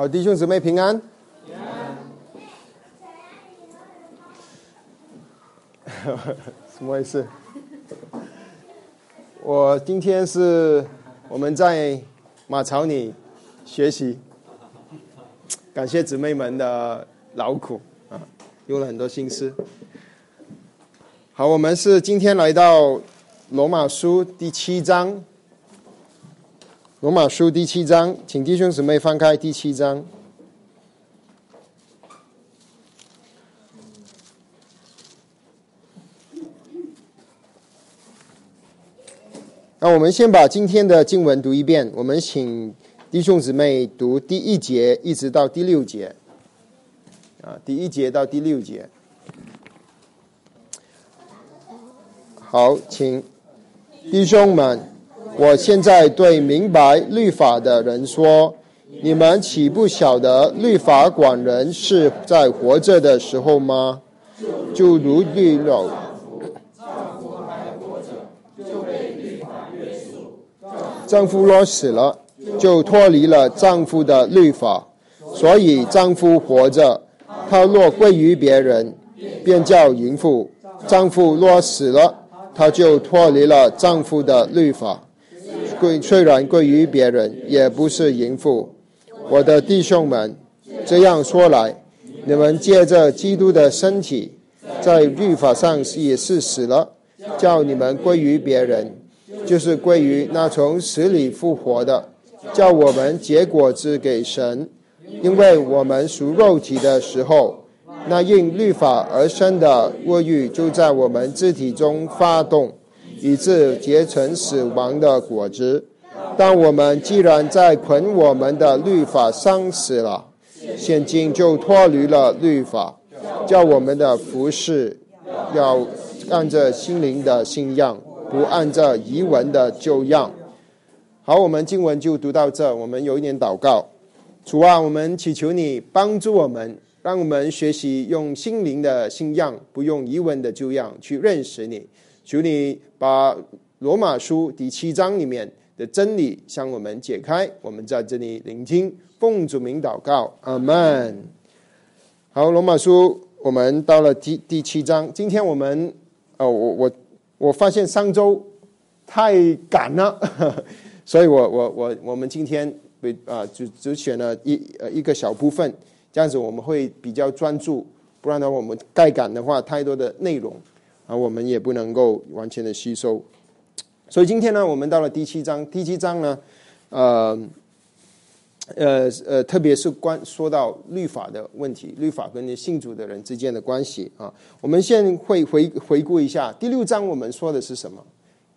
好，弟兄姊妹平安。什么回事？我今天是我们在马槽里学习，感谢姊妹们的劳苦啊，用了很多心思。好，我们是今天来到罗马书第七章。罗马书第七章，请弟兄姊妹翻开第七章。那我们先把今天的经文读一遍。我们请弟兄姊妹读第一节一直到第六节。啊，第一节到第六节。好，请弟兄们。我现在对明白律法的人说：你们岂不晓得律法管人是在活着的时候吗？就如律老，丈夫若死了，就脱离了丈夫的律法，所以丈夫活着，他若归于别人，便叫淫妇；丈夫若死了，他就脱离了丈夫的律法。归虽然归于别人，也不是淫妇。我的弟兄们，这样说来，你们借着基督的身体，在律法上也是死了，叫你们归于别人，就是归于那从死里复活的，叫我们结果子给神。因为我们属肉体的时候，那因律法而生的恶欲就在我们肢体中发动。以致结成死亡的果子。但我们既然在捆我们的律法上死了，现今就脱离了律法，叫我们的服饰要按着心灵的信样，不按照遗文的旧样。好，我们经文就读到这。我们有一点祷告，主啊，我们祈求你帮助我们，让我们学习用心灵的信样，不用遗文的旧样去认识你。求你把罗马书第七章里面的真理向我们解开，我们在这里聆听，奉主名祷告，阿门。好，罗马书我们到了第第七章，今天我们哦，我我我发现上周太赶了，所以我我我我们今天为啊只只选了一呃一个小部分，这样子我们会比较专注，不然的话我们盖赶的话太多的内容。啊，我们也不能够完全的吸收，所以今天呢，我们到了第七章。第七章呢，呃，呃呃，特别是关说到律法的问题，律法跟信主的人之间的关系啊。我们先会回回顾一下第六章，我们说的是什么？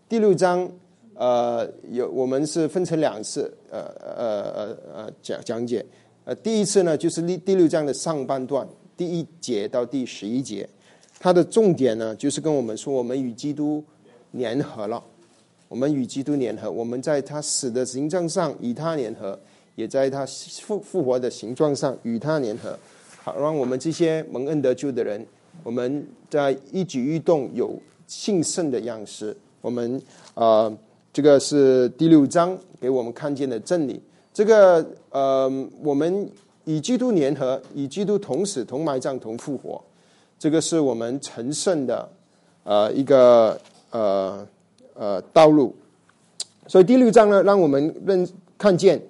第六章呃，有我们是分成两次，呃呃呃呃讲讲解。呃，第一次呢，就是第第六章的上半段，第一节到第十一节。它的重点呢，就是跟我们说，我们与基督联合了，我们与基督联合，我们在他死的形状上与他联合，也在他复复活的形状上与他联合，好让我们这些蒙恩得救的人，我们在一举一动有信圣的样式。我们啊，这个是第六章给我们看见的真理。这个呃，我们与基督联合，与基督同死、同埋葬、同复活。这个是我们成圣的，呃，一个呃呃道路。所以第六章呢，让我们认看见，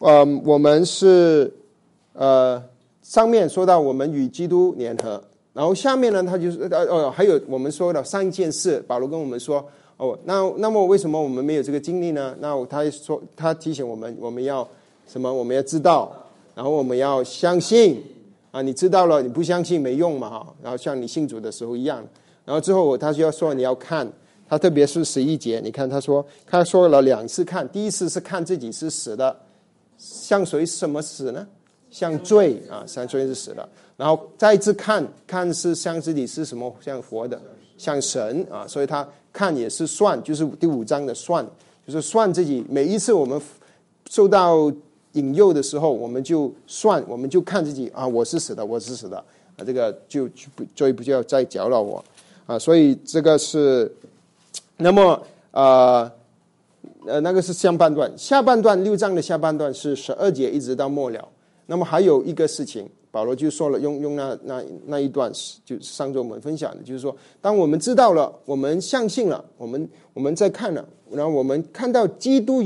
嗯，我们是呃上面说到我们与基督联合，然后下面呢，他就是呃哦，还有我们说的三件事。保罗跟我们说，哦，那那么为什么我们没有这个经历呢？那他说他提醒我们，我们要什么？我们要知道，然后我们要相信。啊，你知道了，你不相信没用嘛哈。然后像你信主的时候一样，然后之后他就要说你要看，他特别是十一节，你看他说他说了两次看，第一次是看自己是死的，像谁什么死呢？像罪啊，像罪是死的。然后再一次看看是像自己是什么像活的，像神啊，所以他看也是算，就是第五章的算，就是算自己每一次我们受到。引诱的时候，我们就算，我们就看自己啊，我是死的，我是死的啊，这个就就不，所以不就要再搅扰我啊，所以这个是，那么呃呃，那个是上半段，下半段六章的下半段是十二节一直到末了。那么还有一个事情，保罗就说了，用用那那那一段，就上周我们分享的，就是说，当我们知道了，我们相信了，我们我们在看了，然后我们看到基督，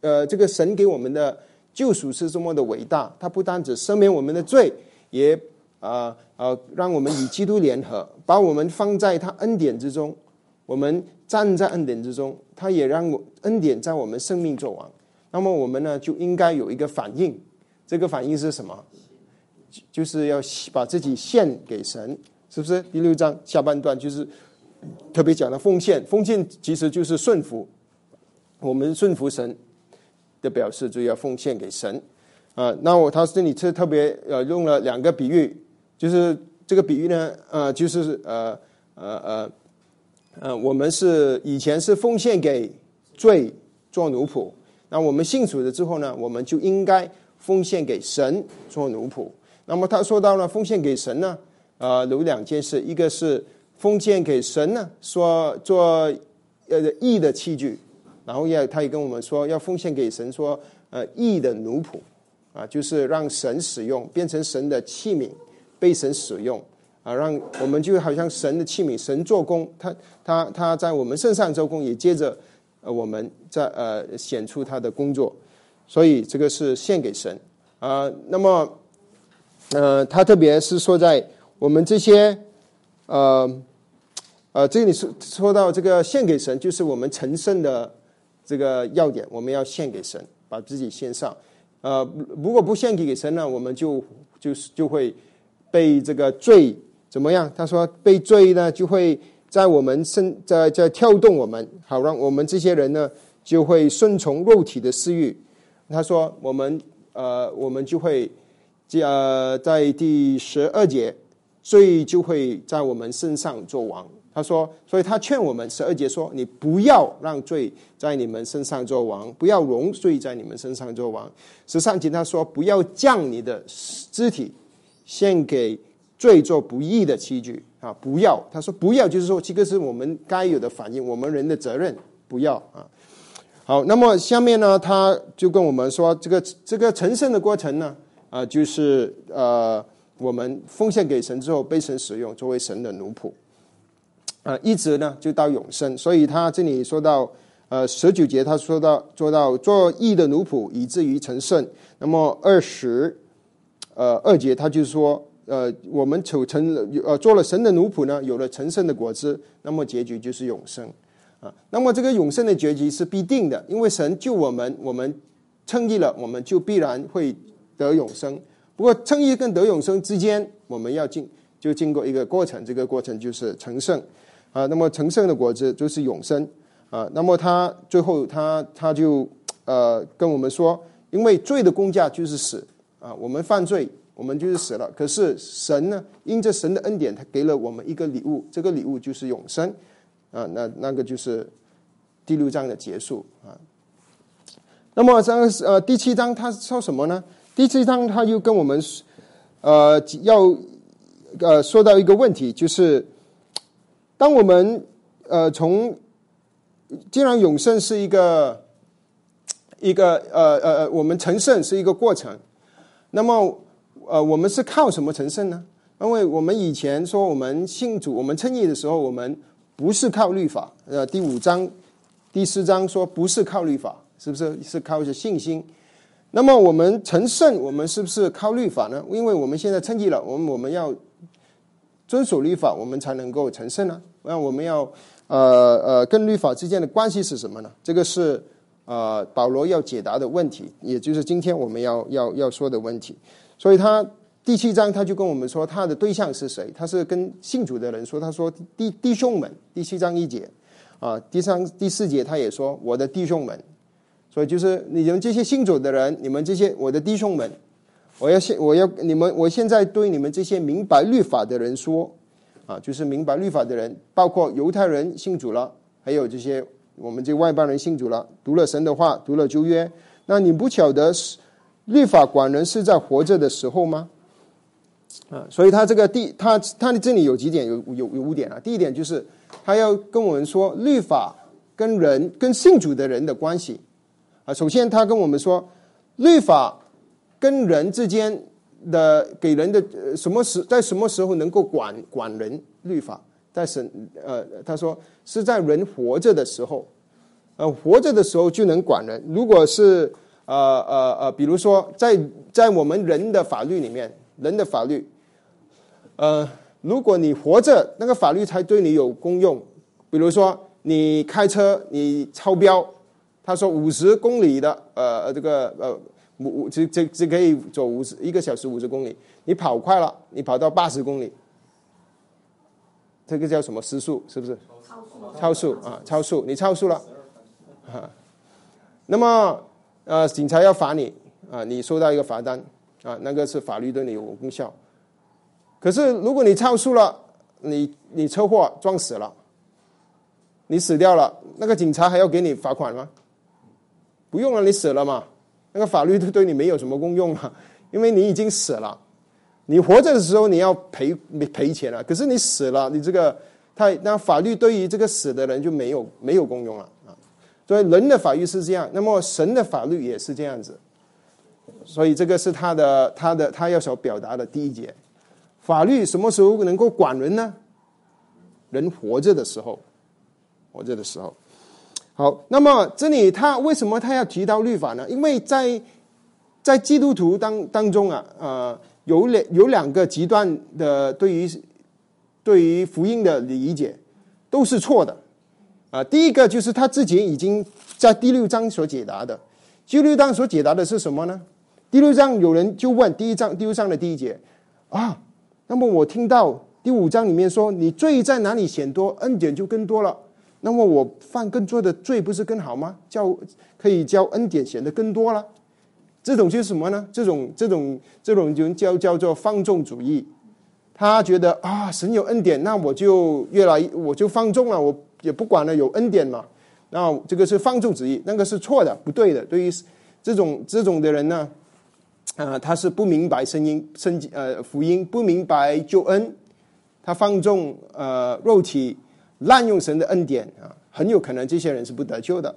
呃，这个神给我们的救赎是这么的伟大，它不单只赦免我们的罪，也啊啊，让我们与基督联合，把我们放在他恩典之中，我们站在恩典之中，他也让我恩典在我们生命做王。那么我们呢，就应该有一个反应。这个反应是什么？就是要把自己献给神，是不是？第六章下半段就是特别讲的奉献，奉献其实就是顺服。我们顺服神的表示就要奉献给神啊。那我他这里特特别呃用了两个比喻，就是这个比喻呢，呃，就是呃呃呃呃，我们是以前是奉献给罪做奴仆，那我们信主了之后呢，我们就应该。奉献给神做奴仆，那么他说到了奉献给神呢，呃，有两件事，一个是奉献给神呢，说做呃义的器具，然后也他也跟我们说要奉献给神，说呃义的奴仆，啊，就是让神使用，变成神的器皿，被神使用，啊，让我们就好像神的器皿，神做工，他他他在我们身上做工，也接着呃我们在呃显出他的工作。所以这个是献给神啊。那么，呃，他特别是说在我们这些，呃，呃，这里说说到这个献给神，就是我们成圣的这个要点，我们要献给神，把自己献上。呃，如果不献给给神呢，我们就就是就会被这个罪怎么样？他说被罪呢，就会在我们身在在跳动我们，好让我们这些人呢，就会顺从肉体的私欲。他说：“我们呃，我们就会这，呃，在第十二节，罪就会在我们身上做王。”他说：“所以他劝我们十二节说，你不要让罪在你们身上做王，不要容罪在你们身上做王。十三节他说，不要将你的肢体献给罪做不义的器具啊！不要，他说不要，就是说这个是我们该有的反应，我们人的责任，不要啊。”好，那么下面呢，他就跟我们说，这个这个成圣的过程呢，啊，就是呃，我们奉献给神之后，被神使用，作为神的奴仆，啊，一直呢就到永生。所以他这里说到，呃，十九节他说到做到做义的奴仆，以至于成圣。那么二十，呃，二节他就说，呃，我们成成呃做了神的奴仆呢，有了成圣的果子，那么结局就是永生。啊，那么这个永生的结局是必定的，因为神救我们，我们称义了，我们就必然会得永生。不过称义跟得永生之间，我们要经就经过一个过程，这个过程就是成圣啊。那么成圣的果子就是永生啊。那么他最后他他就呃跟我们说，因为罪的公价就是死啊，我们犯罪，我们就是死了。可是神呢，因着神的恩典，他给了我们一个礼物，这个礼物就是永生。啊，那那个就是第六章的结束啊。那么这呃第七章他说什么呢？第七章他又跟我们呃要呃说到一个问题，就是当我们呃从既然永生是一个一个呃呃呃我们成圣是一个过程，那么呃我们是靠什么成圣呢？因为我们以前说我们信主，我们称义的时候，我们不是靠律法，呃，第五章、第四章说不是靠律法，是不是？是靠着信心。那么我们成圣，我们是不是靠律法呢？因为我们现在称义了，我们我们要遵守律法，我们才能够成圣呢。那我们要呃呃，跟律法之间的关系是什么呢？这个是呃保罗要解答的问题，也就是今天我们要要要说的问题。所以他。第七章，他就跟我们说他的对象是谁？他是跟信主的人说，他说弟弟兄们，第七章一节，啊，第三第四节他也说我的弟兄们，所以就是你们这些信主的人，你们这些我的弟兄们，我要现我要你们，我现在对你们这些明白律法的人说，啊，就是明白律法的人，包括犹太人信主了，还有这些我们这外邦人信主了，读了神的话，读了旧约，那你不晓得是律法管人是在活着的时候吗？啊，所以他这个第他他的这里有几点有有有五点啊。第一点就是他要跟我们说律法跟人跟信主的人的关系啊。首先他跟我们说律法跟人之间的给人的什么时在什么时候能够管管人律法？在神呃，他说是在人活着的时候，呃，活着的时候就能管人。如果是呃呃呃，比如说在在我们人的法律里面，人的法律，呃，如果你活着，那个法律才对你有功用。比如说你开车你超标，他说五十公里的呃这个呃五只只只可以走五十一个小时五十公里，你跑快了，你跑到八十公里。这个叫什么失速？是不是？超速。超速啊，超速！你超速了，啊，那么呃，警察要罚你啊，你收到一个罚单啊，那个是法律对你有功效。可是如果你超速了，你你车祸撞死了，你死掉了，那个警察还要给你罚款吗？不用了，你死了嘛，那个法律对对你没有什么功用了，因为你已经死了。你活着的时候你要赔赔钱了，可是你死了，你这个他那法律对于这个死的人就没有没有功用了啊。所以人的法律是这样，那么神的法律也是这样子。所以这个是他的他的他要所表达的第一节。法律什么时候能够管人呢？人活着的时候，活着的时候。好，那么这里他为什么他要提到律法呢？因为在在基督徒当当中啊，呃。有两有两个极端的对于对于福音的理解都是错的啊。第一个就是他自己已经在第六章所解答的，第六章所解答的是什么呢？第六章有人就问第一章第六章的第一节啊，那么我听到第五章里面说你罪在哪里显多，恩典就更多了。那么我犯更多的罪不是更好吗？叫可以叫恩典显得更多了。这种就是什么呢？这种这种这种就叫叫做放纵主义。他觉得啊，神有恩典，那我就越来我就放纵了，我也不管了，有恩典嘛。那这个是放纵主义，那个是错的，不对的。对于这种这种的人呢，啊，他是不明白声音、圣呃福音，不明白救恩，他放纵呃肉体，滥用神的恩典啊，很有可能这些人是不得救的。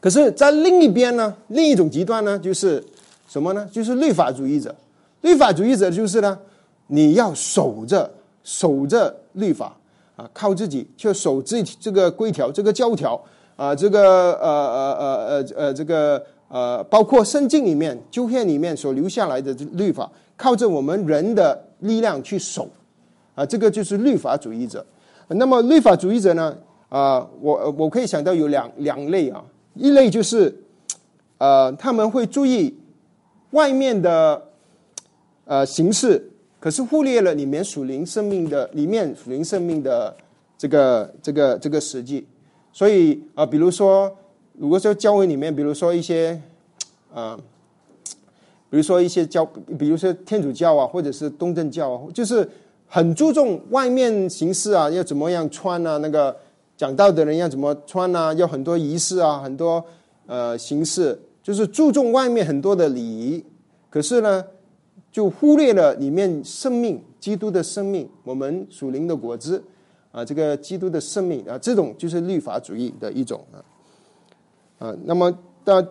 可是，在另一边呢，另一种极端呢，就是什么呢？就是律法主义者。律法主义者就是呢，你要守着守着律法啊，靠自己就守自己这个规条、这个教条啊，这个呃呃呃呃呃这个呃，包括圣经里面、旧约里面所留下来的律法，靠着我们人的力量去守啊，这个就是律法主义者。那么，律法主义者呢？啊，我我可以想到有两两类啊。一类就是，呃，他们会注意外面的呃形式，可是忽略了里面属灵生命的里面属灵生命的这个这个这个实际。所以啊，比如说，如果说教会里面，比如说一些啊，比如说一些教，比如说天主教啊，或者是东正教，啊，就是很注重外面形式啊，要怎么样穿啊，那个。讲道的人要怎么穿啊？要很多仪式啊，很多呃形式，就是注重外面很多的礼仪，可是呢，就忽略了里面生命，基督的生命，我们属灵的果子啊，这个基督的生命啊，这种就是律法主义的一种啊。啊，那么的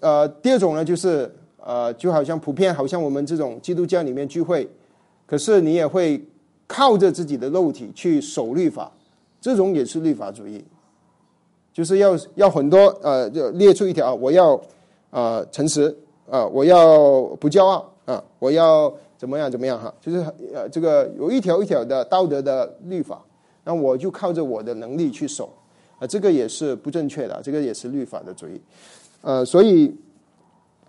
呃第二种呢，就是呃就好像普遍，好像我们这种基督教里面聚会，可是你也会靠着自己的肉体去守律法。这种也是律法主义，就是要要很多呃，就列出一条，我要啊诚实啊，我要不骄傲啊，我要怎么样怎么样哈，就是呃这个有一条一条的道德的律法，那我就靠着我的能力去守啊，这个也是不正确的，这个也是律法的主义，呃，所以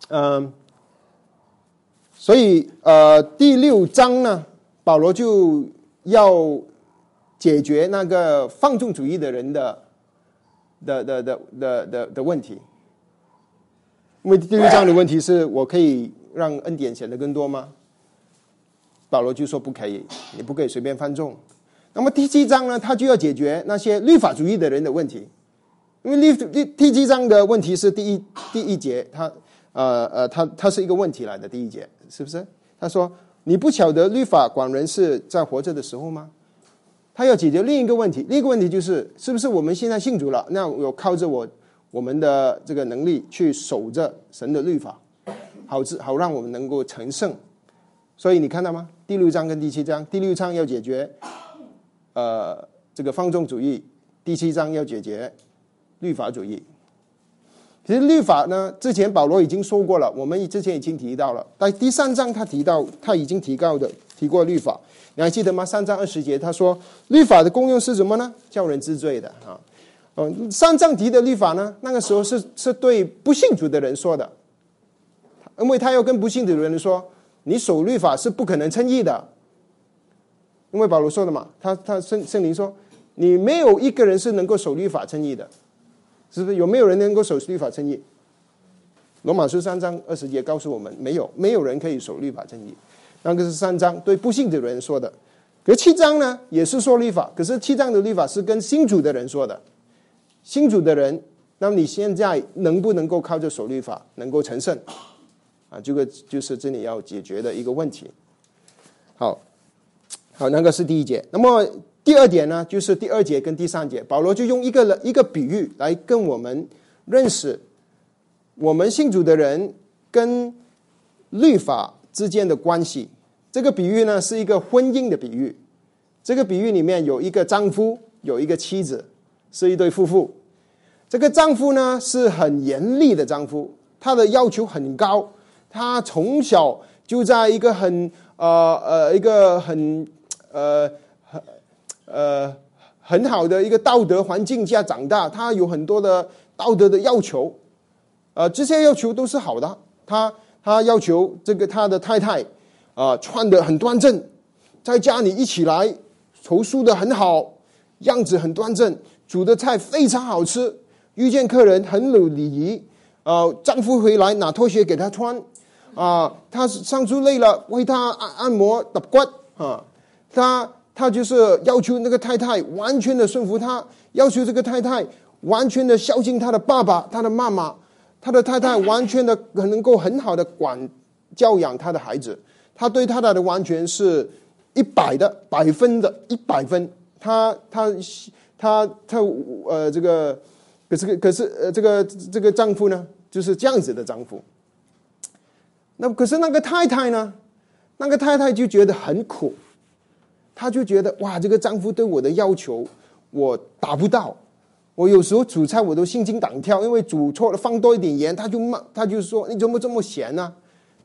嗯，所以呃第六章呢，保罗就要。解决那个放纵主义的人的的的的的的的问题，因为第六章的问题是我可以让恩典显得更多吗？保罗就说不可以，你不可以随便放纵。那么第七章呢，他就要解决那些律法主义的人的问题，因为律第第七章的问题是第一第一节，他呃呃，他他是一个问题来的第一节，是不是？他说你不晓得律法管人是在活着的时候吗？他要解决另一个问题，另一个问题就是，是不是我们现在信主了？那我靠着我我们的这个能力去守着神的律法，好治好让我们能够成圣。所以你看到吗？第六章跟第七章，第六章要解决呃这个放纵主义，第七章要解决律法主义。其实律法呢，之前保罗已经说过了，我们之前已经提到了。在第三章他提到，他已经提到的提过律法，你还记得吗？三章二十节他说，律法的功用是什么呢？叫人知罪的啊。嗯，三章提的律法呢，那个时候是是对不信主的人说的，因为他要跟不信主的人说，你守律法是不可能称义的。因为保罗说的嘛，他他圣圣灵说，你没有一个人是能够守律法称义的。是不是有没有人能够守律法正义？罗马书三章二十节告诉我们，没有，没有人可以守律法正义。那个是三章对不幸的人说的。可是七章呢，也是说律法，可是七章的律法是跟新主的人说的。新主的人，那么你现在能不能够靠着守律法能够成圣？啊，这个就是这里要解决的一个问题。好，好，那个是第一节。那么。第二点呢，就是第二节跟第三节，保罗就用一个一个比喻来跟我们认识我们信主的人跟律法之间的关系。这个比喻呢是一个婚姻的比喻。这个比喻里面有一个丈夫，有一个妻子，是一对夫妇。这个丈夫呢是很严厉的丈夫，他的要求很高，他从小就在一个很呃呃一个很呃。呃，很好的一个道德环境下长大，他有很多的道德的要求，呃，这些要求都是好的。他他要求这个他的太太啊，穿的很端正，在家里一起来筹梳的很好，样子很端正，煮的菜非常好吃，遇见客人很有礼仪。啊，丈夫回来拿拖鞋给她穿，啊，他上出累了为他按按摩打骨啊，他。他就是要求那个太太完全的顺服他，要求这个太太完全的孝敬他的爸爸、他的妈妈，他的太太完全的能够很好的管教养他的孩子，他对他的完全是一百的百分的一百分，他他他他呃这个可是可是呃这个这个丈夫呢就是这样子的丈夫，那可是那个太太呢，那个太太就觉得很苦。她就觉得哇，这个丈夫对我的要求我达不到。我有时候煮菜我都心惊胆跳，因为煮错了放多一点盐，他就骂，他就说你怎么这么咸呢？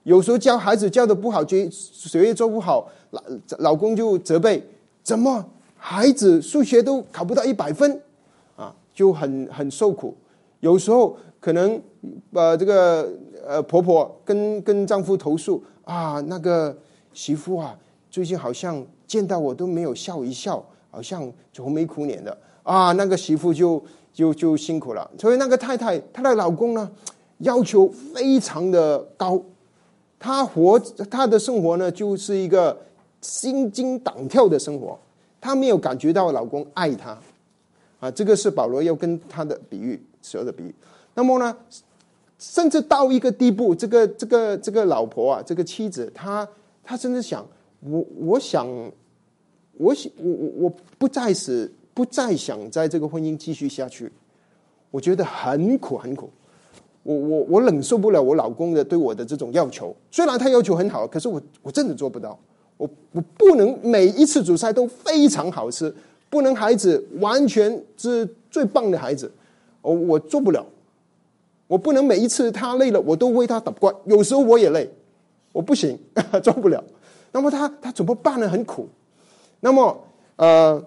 有时候教孩子教的不好，学学业做不好，老老公就责备，怎么孩子数学都考不到一百分啊？就很很受苦。有时候可能呃这个呃婆婆跟跟丈夫投诉啊，那个媳妇啊，最近好像。见到我都没有笑一笑，好像愁眉苦脸的啊！那个媳妇就就就辛苦了。所以那个太太，她的老公呢，要求非常的高。她活，她的生活呢，就是一个心惊胆跳的生活。她没有感觉到老公爱她啊！这个是保罗要跟他的比喻说的比喻。那么呢，甚至到一个地步，这个这个这个老婆啊，这个妻子，她她甚至想。我我想，我想我我我不再是不再想在这个婚姻继续下去，我觉得很苦很苦，我我我忍受不了我老公的对我的这种要求。虽然他要求很好，可是我我真的做不到。我我不能每一次煮菜都非常好吃，不能孩子完全是最棒的孩子，我我做不了。我不能每一次他累了，我都为他打怪。有时候我也累，我不行，做不了。那么他他怎么办呢？很苦。那么呃，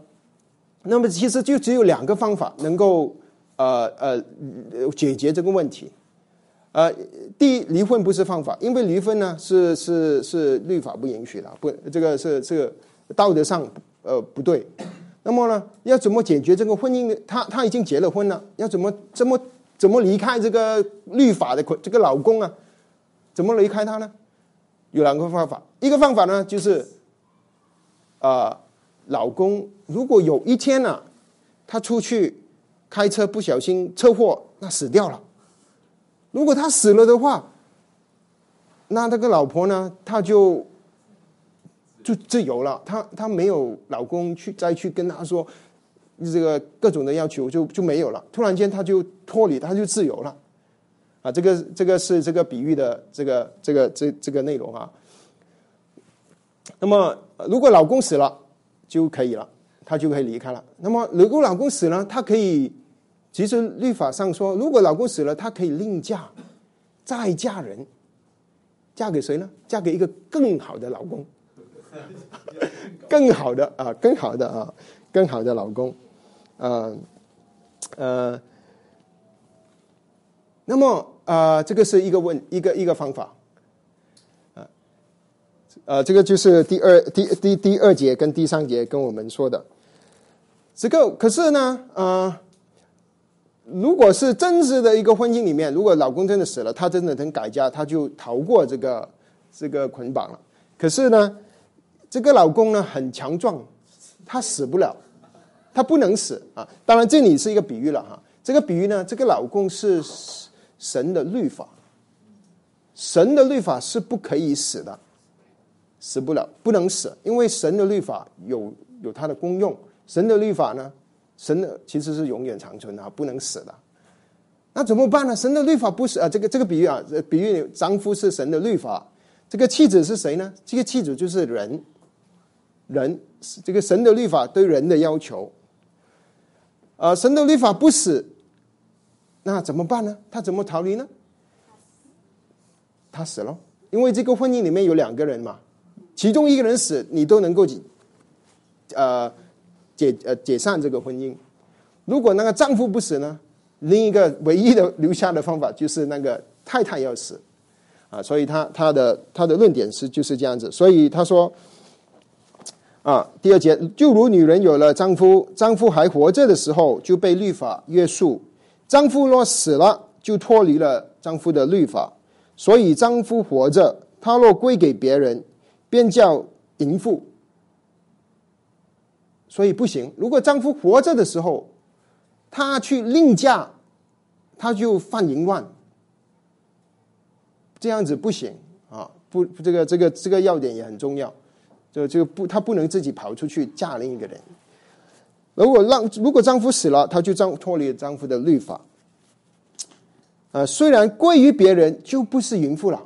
那么其实就只有两个方法能够呃呃解决这个问题。呃，第一，离婚不是方法，因为离婚呢是是是律法不允许的，不，这个是这个道德上呃不对。那么呢，要怎么解决这个婚姻？他他已经结了婚了，要怎么怎么怎么离开这个律法的这个老公啊？怎么离开他呢？有两个方法，一个方法呢，就是，啊，老公如果有一天呢，他出去开车不小心车祸，那死掉了。如果他死了的话，那那个老婆呢，她就就自由了。她她没有老公去再去跟她说这个各种的要求就就没有了。突然间，她就脱离，她就自由了。啊，这个这个是这个比喻的这个这个这这个内容啊。那么如果老公死了就可以了，他就可以离开了。那么如果老公死了，他可以，其实律法上说，如果老公死了，他可以另嫁，再嫁人，嫁给谁呢？嫁给一个更好的老公，更好的啊，更好的啊，更好的老公，呃呃。那么啊，这个是一个问一个一个方法，呃，这个就是第二第第第二节跟第三节跟我们说的，这个可是呢，啊，如果是真实的一个婚姻里面，如果老公真的死了，他真的能改嫁，他就逃过这个这个捆绑了。可是呢，这个老公呢很强壮，他死不了，他不能死啊。当然这里是一个比喻了哈，这个比喻呢，这个老公是。神的律法，神的律法是不可以死的，死不了，不能死，因为神的律法有有它的功用。神的律法呢，神的其实是永远长存的，不能死的。那怎么办呢？神的律法不是啊，这个这个比喻啊，比喻丈夫是神的律法，这个妻子是谁呢？这个妻子就是人，人这个神的律法对人的要求，啊，神的律法不死。那怎么办呢？他怎么逃离呢？他死了，因为这个婚姻里面有两个人嘛，其中一个人死，你都能够解，呃，解呃解散这个婚姻。如果那个丈夫不死呢，另一个唯一的留下的方法就是那个太太要死，啊，所以他他的他的论点是就是这样子。所以他说，啊，第二节，就如女人有了丈夫，丈夫还活着的时候就被律法约束。丈夫若死了，就脱离了丈夫的律法；所以丈夫活着，他若归给别人，便叫淫妇。所以不行。如果丈夫活着的时候，他去另嫁，他就犯淫乱，这样子不行啊！不，这个这个这个要点也很重要，就就不，他不能自己跑出去嫁另一个人。如果让如果丈夫死了，他就丈脱离丈夫的律法。呃，虽然归于别人，就不是淫妇了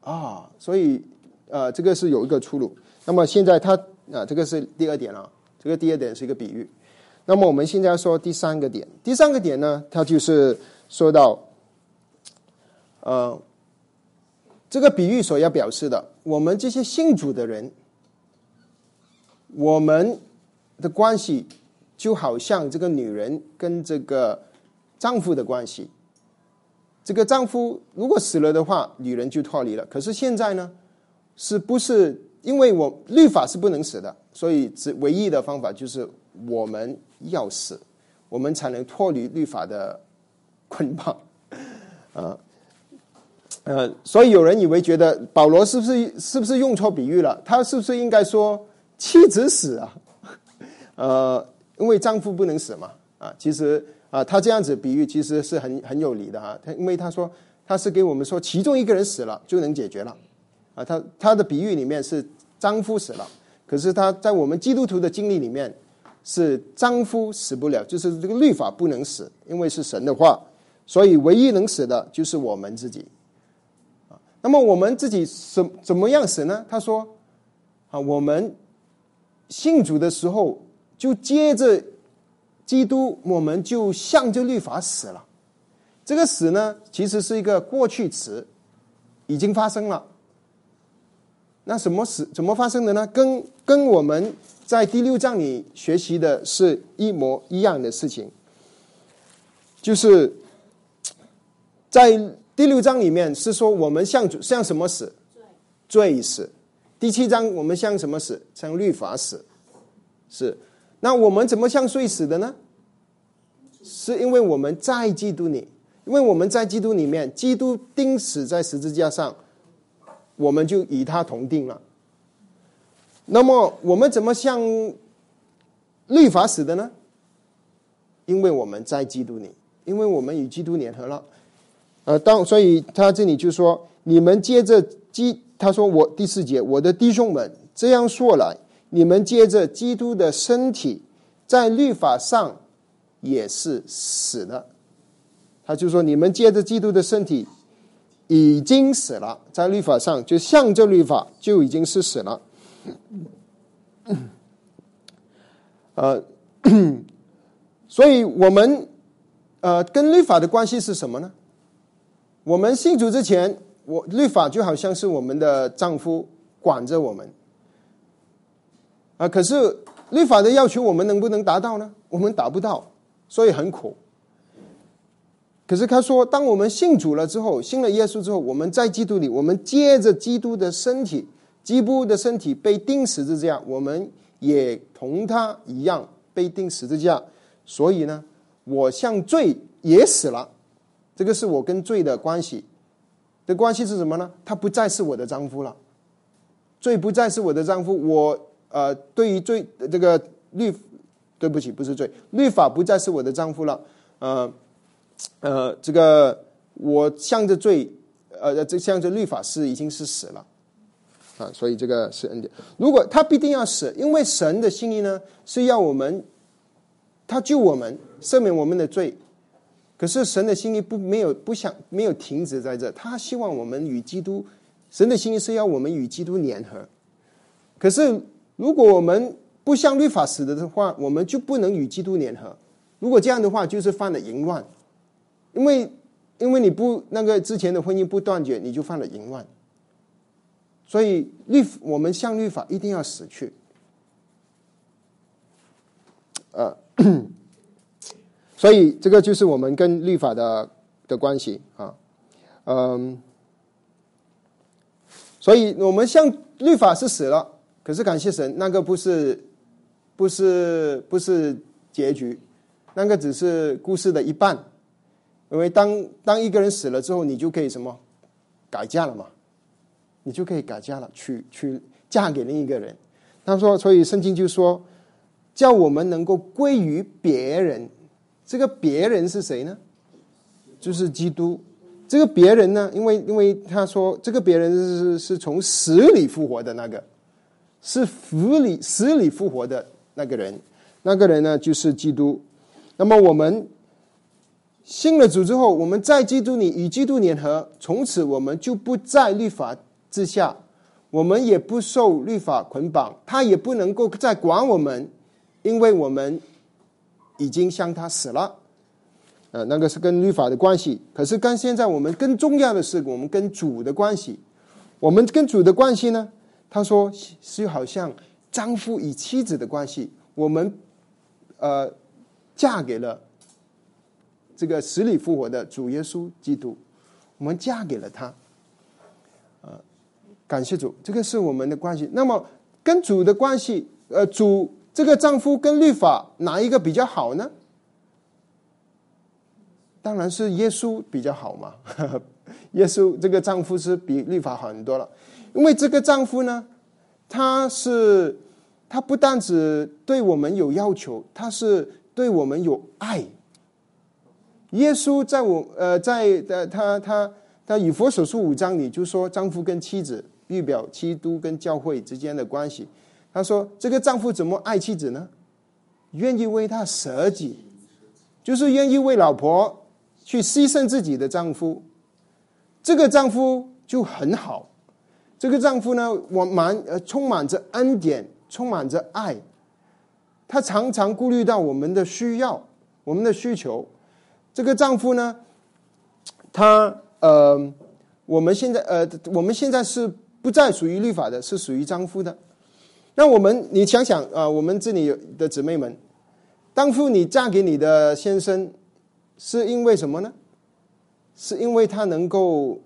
啊。所以呃，这个是有一个出路。那么现在他啊，这个是第二点了。这个第二点是一个比喻。那么我们现在说第三个点。第三个点呢，它就是说到呃，这个比喻所要表示的，我们这些信主的人，我们的关系。就好像这个女人跟这个丈夫的关系，这个丈夫如果死了的话，女人就脱离了。可是现在呢，是不是因为我律法是不能死的，所以只唯一的方法就是我们要死，我们才能脱离律法的捆绑 啊？呃，所以有人以为觉得保罗是不是是不是用错比喻了？他是不是应该说妻子死啊？呃。因为丈夫不能死嘛，啊，其实啊，他这样子比喻其实是很很有理的哈。他因为他说他是给我们说，其中一个人死了就能解决了，啊，他他的比喻里面是丈夫死了，可是他在我们基督徒的经历里面是丈夫死不了，就是这个律法不能死，因为是神的话，所以唯一能死的就是我们自己，啊，那么我们自己怎怎么样死呢？他说啊，我们信主的时候。就接着基督，我们就向着律法死了。这个死呢，其实是一个过去词，已经发生了。那什么死？怎么发生的呢？跟跟我们在第六章里学习的是一模一样的事情。就是在第六章里面是说，我们向向什么死？罪死。第七章我们向什么死？向律法死。是。那我们怎么像睡死的呢？是因为我们在基督里，因为我们在基督里面，基督钉死在十字架上，我们就与他同定了。那么我们怎么像律法死的呢？因为我们在基督里，因为我们与基督联合了。呃，当所以他这里就说，你们接着基，他说我第四节，我的弟兄们这样说来。你们接着基督的身体，在律法上也是死的。他就说：“你们借着基督的身体已经死了，在律法上就向着律法就已经是死了。”呃，所以我们呃跟律法的关系是什么呢？我们信主之前，我律法就好像是我们的丈夫管着我们啊。可是律法的要求，我们能不能达到呢？我们达不到，所以很苦。可是他说，当我们信主了之后，信了耶稣之后，我们在基督里，我们接着基督的身体，基督的身体被钉十字架，我们也同他一样被钉十字架。所以呢，我向罪也死了。这个是我跟罪的关系，的关系是什么呢？他不再是我的丈夫了，罪不再是我的丈夫。我呃，对于罪这个律，对不起，不是罪，律法不再是我的丈夫了。呃。呃，这个我向着罪，呃，这向着律法是已经是死了，啊，所以这个是恩典。如果他必定要死，因为神的心意呢是要我们，他救我们，赦免我们的罪。可是神的心意不没有不想没有停止在这，他希望我们与基督，神的心意是要我们与基督联合。可是如果我们不向律法死的的话，我们就不能与基督联合。如果这样的话，就是犯了淫乱。因为，因为你不那个之前的婚姻不断绝，你就犯了淫乱。所以律我们向律法一定要死去。呃，所以这个就是我们跟律法的的关系啊，嗯，所以我们向律法是死了，可是感谢神，那个不是不是不是结局，那个只是故事的一半。因为当当一个人死了之后，你就可以什么改嫁了嘛？你就可以改嫁了，娶娶嫁给另一个人。他说，所以圣经就说，叫我们能够归于别人。这个别人是谁呢？就是基督。这个别人呢？因为因为他说，这个别人是是从死里复活的那个，是死里死里复活的那个人。那个人呢，就是基督。那么我们。信了主之后，我们在基督里与基督联合，从此我们就不在律法之下，我们也不受律法捆绑，他也不能够再管我们，因为我们已经向他死了。呃，那个是跟律法的关系。可是跟现在我们更重要的是，我们跟主的关系。我们跟主的关系呢？他说是好像丈夫与妻子的关系。我们呃嫁给了。这个死里复活的主耶稣基督，我们嫁给了他，啊，感谢主，这个是我们的关系。那么跟主的关系，呃，主这个丈夫跟律法哪一个比较好呢？当然是耶稣比较好嘛。耶稣这个丈夫是比律法好很多了，因为这个丈夫呢，他是他不但只对我们有要求，他是对我们有爱。耶稣在我呃，在的，他他他以佛所书五章里就说，丈夫跟妻子预表基督跟教会之间的关系。他说，这个丈夫怎么爱妻子呢？愿意为他舍己，就是愿意为老婆去牺牲自己的丈夫。这个丈夫就很好。这个丈夫呢，我满呃充满着恩典，充满着爱。他常常顾虑到我们的需要，我们的需求。这个丈夫呢，他呃，我们现在呃，我们现在是不再属于律法的，是属于丈夫的。那我们你想想啊，我们这里的姊妹们，当初你嫁给你的先生，是因为什么呢？是因为他能够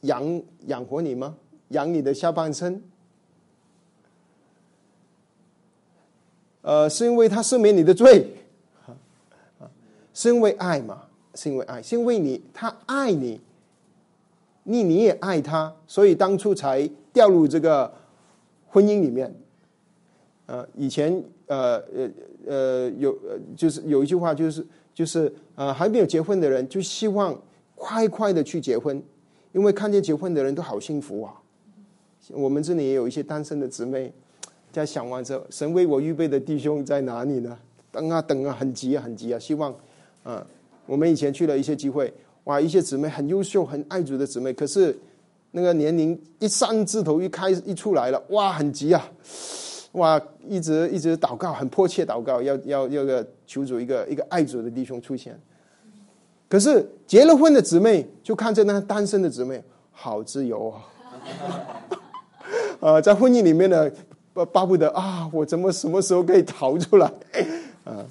养养活你吗？养你的下半生？呃，是因为他赦免你的罪？是因为爱嘛？是因为爱，是因为你他爱你，你你也爱他，所以当初才掉入这个婚姻里面。呃，以前呃呃呃有就是有一句话就是就是呃还没有结婚的人就希望快快的去结婚，因为看见结婚的人都好幸福啊。我们这里也有一些单身的姊妹在想完之后，神为我预备的弟兄在哪里呢？等啊等啊，很急啊很急啊，希望。嗯，我们以前去了一些机会，哇，一些姊妹很优秀、很爱主的姊妹，可是那个年龄一三字头一开一出来了，哇，很急啊，哇，一直一直祷告，很迫切祷告，要要要个求主一个一个爱主的弟兄出现。可是结了婚的姊妹就看着那单身的姊妹，好自由啊！呃，在婚姻里面呢，巴不得啊，我怎么什么时候可以逃出来？啊，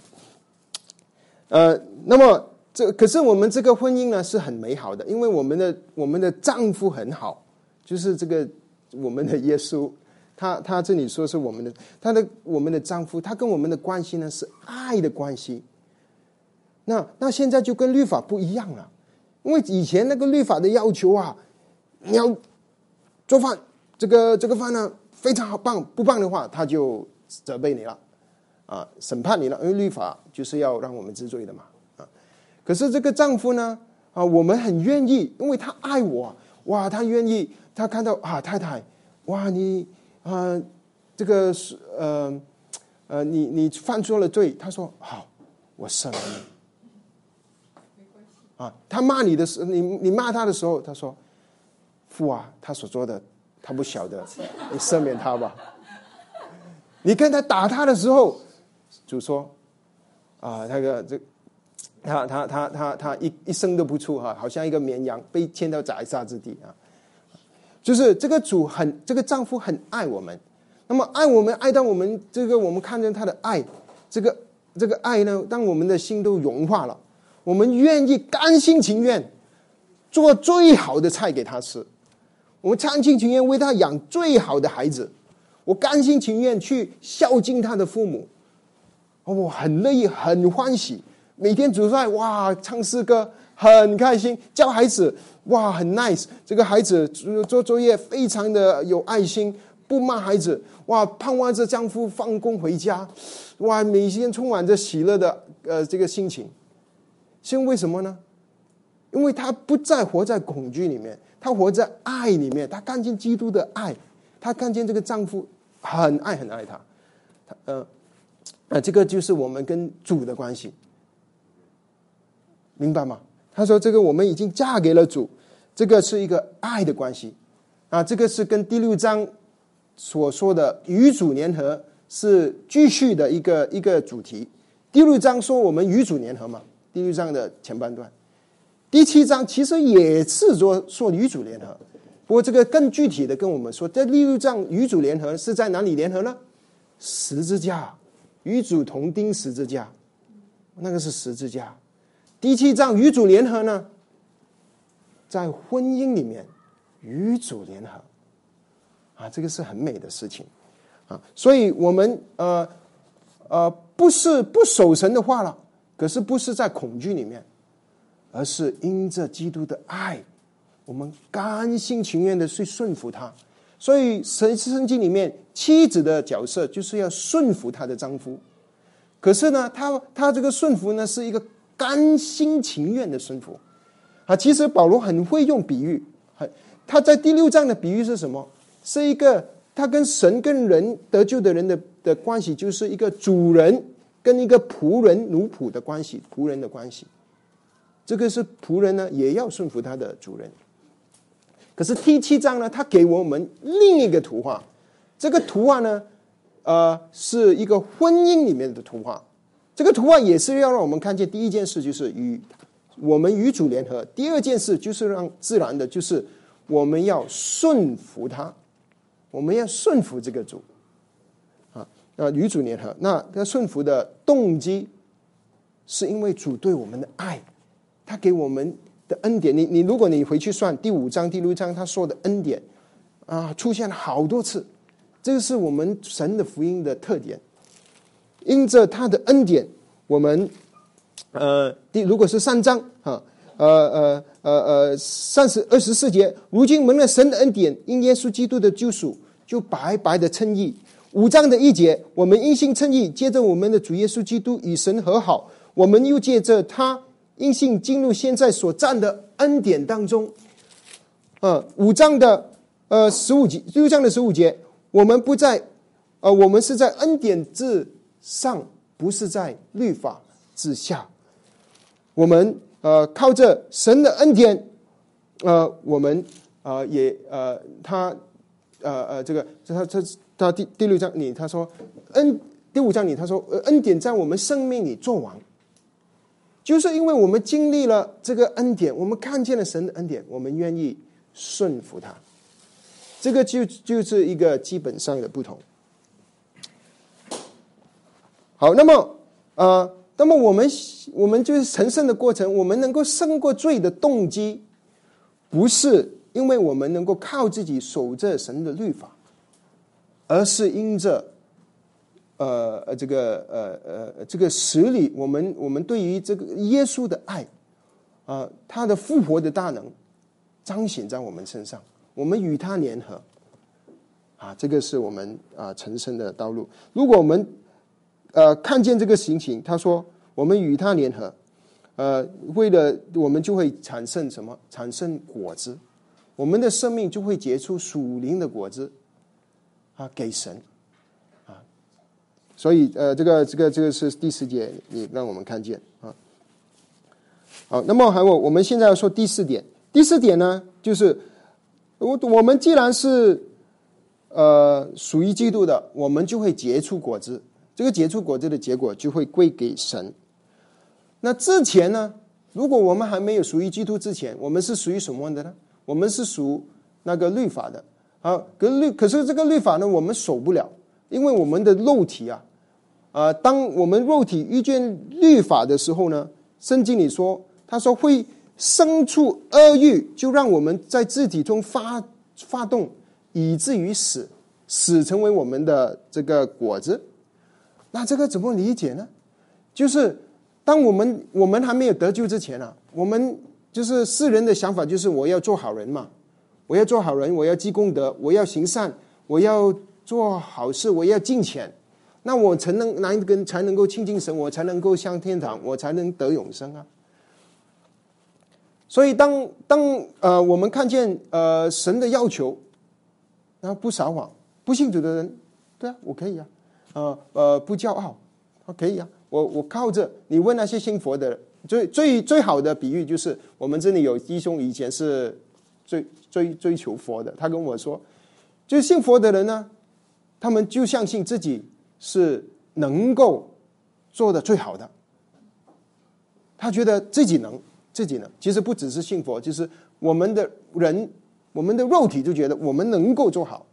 呃，那么这可是我们这个婚姻呢是很美好的，因为我们的我们的丈夫很好，就是这个我们的耶稣，他他这里说是我们的他的我们的丈夫，他跟我们的关系呢是爱的关系。那那现在就跟律法不一样了，因为以前那个律法的要求啊，你要做饭，这个这个饭呢非常好棒，不棒的话他就责备你了，啊，审判你了，因为律法就是要让我们知罪的嘛，可是这个丈夫呢，啊，我们很愿意，因为他爱我，哇，他愿意，他看到啊太太，哇，你啊这个是呃呃你你犯错了罪，他说好，我赦了你。啊，他骂你的时候，你你骂他的时候，他说：“父啊，他所做的，他不晓得，你赦免他吧。”你跟他打他的时候，主说：“啊，那个这，他他他他他一一声都不出哈，好像一个绵羊被牵到宰杀之地啊。”就是这个主很，这个丈夫很爱我们，那么爱我们爱到我们这个我们看见他的爱，这个这个爱呢，当我们的心都融化了。我们愿意甘心情愿做最好的菜给他吃，我们甘心情愿为他养最好的孩子，我甘心情愿去孝敬他的父母，我很乐意很欢喜，每天煮菜哇，唱诗歌很开心，教孩子哇很 nice，这个孩子做作业非常的有爱心，不骂孩子哇，盼望着丈夫放工回家，哇，每天充满着喜乐的呃这个心情。是因为什么呢？因为他不再活在恐惧里面，他活在爱里面。他看见基督的爱，他看见这个丈夫很爱很爱他。他呃呃，这个就是我们跟主的关系，明白吗？他说：“这个我们已经嫁给了主，这个是一个爱的关系啊。这个是跟第六章所说的与主联合是继续的一个一个主题。第六章说我们与主联合嘛。”第六章的前半段，第七章其实也是说说女主联合，不过这个更具体的跟我们说，在第六章与主联合是在哪里联合呢？十字架，与主同钉十字架，那个是十字架。第七章与主联合呢，在婚姻里面与主联合，啊，这个是很美的事情啊，所以我们呃呃不是不守神的话了。可是不是在恐惧里面，而是因着基督的爱，我们甘心情愿的去顺服他。所以神圣经里面妻子的角色就是要顺服她的丈夫。可是呢，她她这个顺服呢是一个甘心情愿的顺服啊。其实保罗很会用比喻，很他在第六章的比喻是什么？是一个他跟神跟人得救的人的的关系，就是一个主人。跟一个仆人奴仆的关系，仆人的关系，这个是仆人呢，也要顺服他的主人。可是第七章呢，他给我们另一个图画，这个图画呢，呃，是一个婚姻里面的图画。这个图画也是要让我们看见，第一件事就是与我们与主联合；第二件事就是让自然的，就是我们要顺服他，我们要顺服这个主。啊，那与主联合，那他顺服的动机，是因为主对我们的爱，他给我们的恩典。你你，如果你回去算第五章、第六章他说的恩典，啊，出现了好多次，这个是我们神的福音的特点。因着他的恩典，我们呃，第如果是三章啊，呃呃呃呃，三十二十四节，如今蒙了神的恩典，因耶稣基督的救赎，就白白的称义。五章的一节，我们因信称义，接着我们的主耶稣基督与神和好，我们又借着他因信进入现在所占的恩典当中。呃，五章的呃十五节，六章的十五节，我们不在，呃，我们是在恩典之上，不是在律法之下。我们呃靠着神的恩典，呃，我们呃也呃他呃呃这个他他他第第六章里他说恩第五章里他说恩典在我们生命里做王，就是因为我们经历了这个恩典，我们看见了神的恩典，我们愿意顺服他，这个就就是一个基本上的不同。好，那么呃。那么我们我们就是成圣的过程，我们能够胜过罪的动机，不是因为我们能够靠自己守着神的律法，而是因着呃呃这个呃呃这个实力，我们我们对于这个耶稣的爱啊，他的复活的大能彰显在我们身上，我们与他联合啊，这个是我们啊成圣的道路。如果我们呃，看见这个情形，他说：“我们与他联合，呃，为了我们就会产生什么？产生果子，我们的生命就会结出属灵的果子，啊，给神，啊，所以呃，这个这个这个是第四节，你让我们看见啊。好，那么还有，我们现在要说第四点，第四点呢，就是我我们既然是呃属于基督的，我们就会结出果子。”这个结出果子的结果就会归给神。那之前呢？如果我们还没有属于基督之前，我们是属于什么的呢？我们是属那个律法的。啊，可律可是这个律法呢，我们守不了，因为我们的肉体啊，啊，当我们肉体遇见律法的时候呢，圣经里说，他说会生出恶欲，就让我们在肢体中发发动，以至于死，死成为我们的这个果子。那这个怎么理解呢？就是当我们我们还没有得救之前啊，我们就是世人的想法，就是我要做好人嘛，我要做好人，我要积功德，我要行善，我要做好事，我要尽钱，那我才能哪一根才能够亲近神，我才能够上天堂，我才能得永生啊。所以当当呃我们看见呃神的要求，然后不撒谎、不信主的人，对啊，我可以啊。呃呃，不骄傲，可以啊。我我靠着你问那些信佛的，最最最好的比喻就是，我们这里有弟兄以前是追追追求佛的，他跟我说，就信佛的人呢，他们就相信自己是能够做的最好的，他觉得自己能自己能，其实不只是信佛，就是我们的人，我们的肉体就觉得我们能够做好，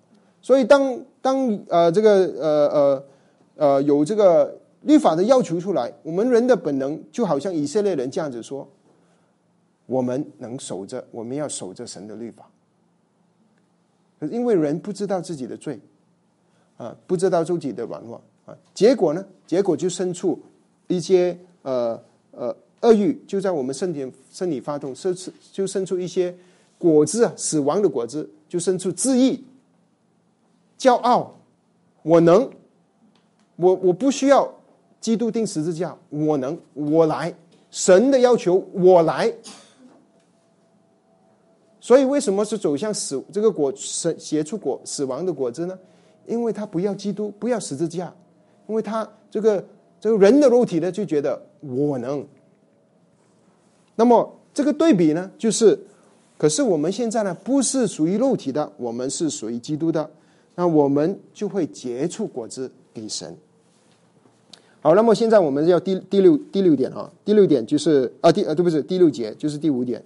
所以当当呃这个呃呃。呃，有这个律法的要求出来，我们人的本能就好像以色列人这样子说：我们能守着，我们要守着神的律法。因为人不知道自己的罪，啊，不知道自己的软弱啊，结果呢，结果就生出一些呃呃恶欲，就在我们身体身体发动，生出就生出一些果子啊，死亡的果子，就生出自意、骄傲，我能。我我不需要基督钉十字架，我能我来，神的要求我来。所以为什么是走向死这个果神结出果死亡的果子呢？因为他不要基督，不要十字架，因为他这个这个人的肉体呢就觉得我能。那么这个对比呢，就是可是我们现在呢不是属于肉体的，我们是属于基督的，那我们就会结出果子给神。好，那么现在我们要第第六第六点啊，第六点就是啊第呃对不是第六节就是第五点，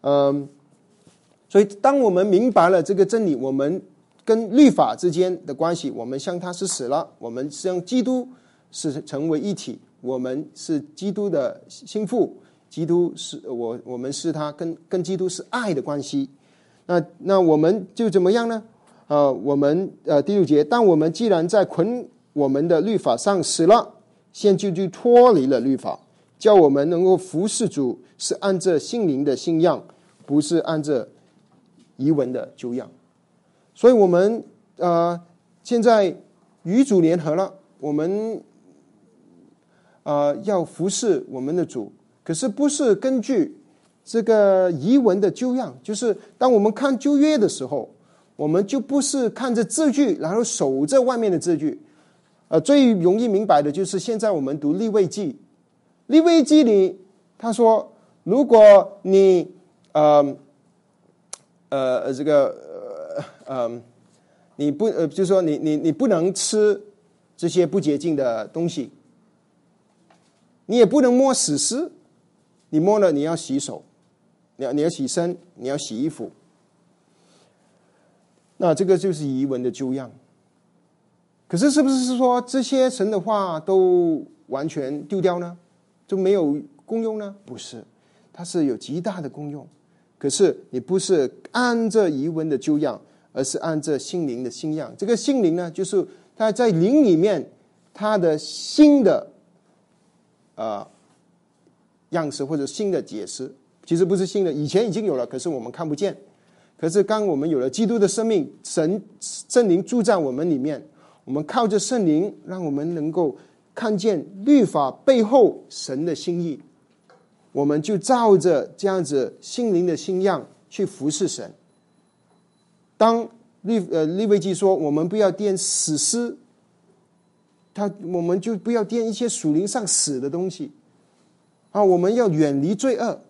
嗯，所以当我们明白了这个真理，我们跟律法之间的关系，我们向他是死了，我们向基督是成为一体，我们是基督的心腹，基督是我我们是他跟跟基督是爱的关系，那那我们就怎么样呢？呃，我们呃第六节，但我们既然在捆我们的律法上死了。现就就脱离了律法，叫我们能够服侍主，是按着心灵的信仰，不是按着遗文的旧样。所以，我们呃现在与主联合了，我们呃要服侍我们的主，可是不是根据这个遗文的旧样，就是当我们看旧约的时候，我们就不是看着字句，然后守着外面的字句。呃，最容易明白的就是现在我们读立位记，立位记里，他说，如果你呃呃这个呃你不呃，就是说你你你不能吃这些不洁净的东西，你也不能摸死尸，你摸了你要洗手，你要你要洗身，你要洗衣服。那这个就是遗文的旧样。可是，是不是是说这些神的话都完全丢掉呢？就没有功用呢？不是，它是有极大的功用。可是你不是按着遗文的旧样，而是按着心灵的新样。这个心灵呢，就是它在灵里面，它的新的呃样式或者新的解释，其实不是新的，以前已经有了，可是我们看不见。可是当我们有了基督的生命，神圣灵住在我们里面。我们靠着圣灵，让我们能够看见律法背后神的心意，我们就照着这样子心灵的心样去服侍神。当利呃利未记说我们不要掂死尸，他我们就不要掂一些属灵上死的东西啊，我们要远离罪恶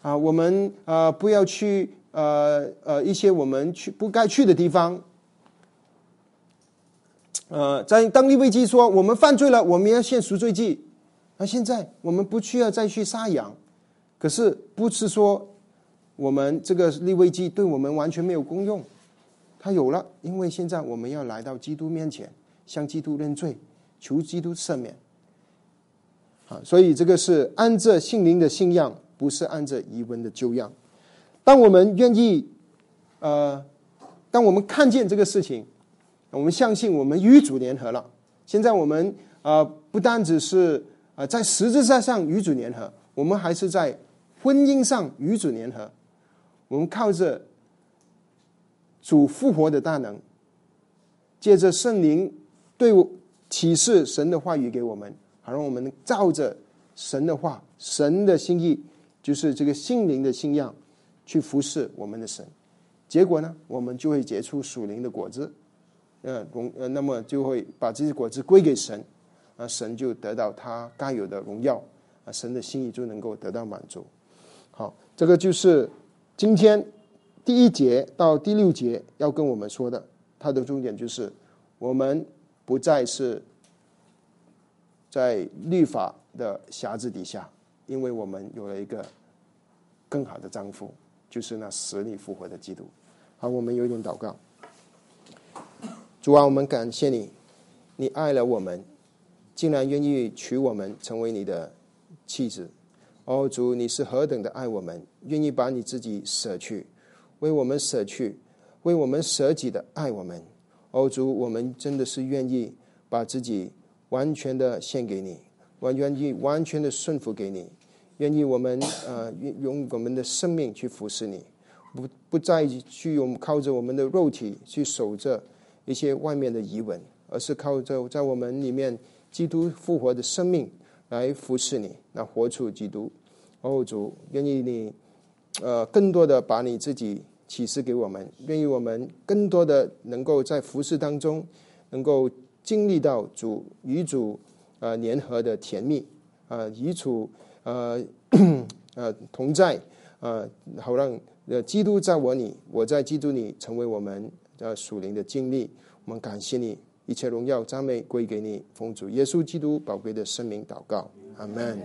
啊，我们啊不要去呃呃一些我们去不该去的地方。呃，在当利未记说我们犯罪了，我们要献赎罪祭。那现在我们不需要再去杀羊，可是不是说我们这个利未记对我们完全没有功用，它有了，因为现在我们要来到基督面前，向基督认罪，求基督赦免。啊，所以这个是按着信灵的信仰，不是按着遗文的旧样。当我们愿意，呃，当我们看见这个事情。我们相信我们与主联合了。现在我们啊，不单只是啊在实质上与主联合，我们还是在婚姻上与主联合。我们靠着主复活的大能，借着圣灵对我启示神的话语给我们，好让我们照着神的话、神的心意，就是这个心灵的信仰，去服侍我们的神。结果呢，我们就会结出属灵的果子。呃，荣呃，那么就会把这些果子归给神，啊，神就得到他该有的荣耀，啊，神的心意就能够得到满足。好，这个就是今天第一节到第六节要跟我们说的，它的重点就是我们不再是在律法的辖制底下，因为我们有了一个更好的丈夫，就是那死里复活的基督。好，我们有点祷告。主啊，我们感谢你，你爱了我们，竟然愿意娶我们成为你的妻子。哦，主，你是何等的爱我们，愿意把你自己舍去，为我们舍去，为我们舍己的爱我们。哦，主，我们真的是愿意把自己完全的献给你，完愿意完全的顺服给你，愿意我们呃用用我们的生命去服侍你，不不再去用靠着我们的肉体去守着。一些外面的疑问，而是靠着在我们里面基督复活的生命来服侍你，那活出基督。哦，主，愿意你呃更多的把你自己启示给我们，愿意我们更多的能够在服侍当中能够经历到主与主呃联合的甜蜜啊，与主呃 呃同在呃，好让呃基督在我你，我在基督你成为我们。呃属灵的经历，我们感谢你，一切荣耀赞美归给你，奉主耶稣基督宝贵的生命祷告，阿门。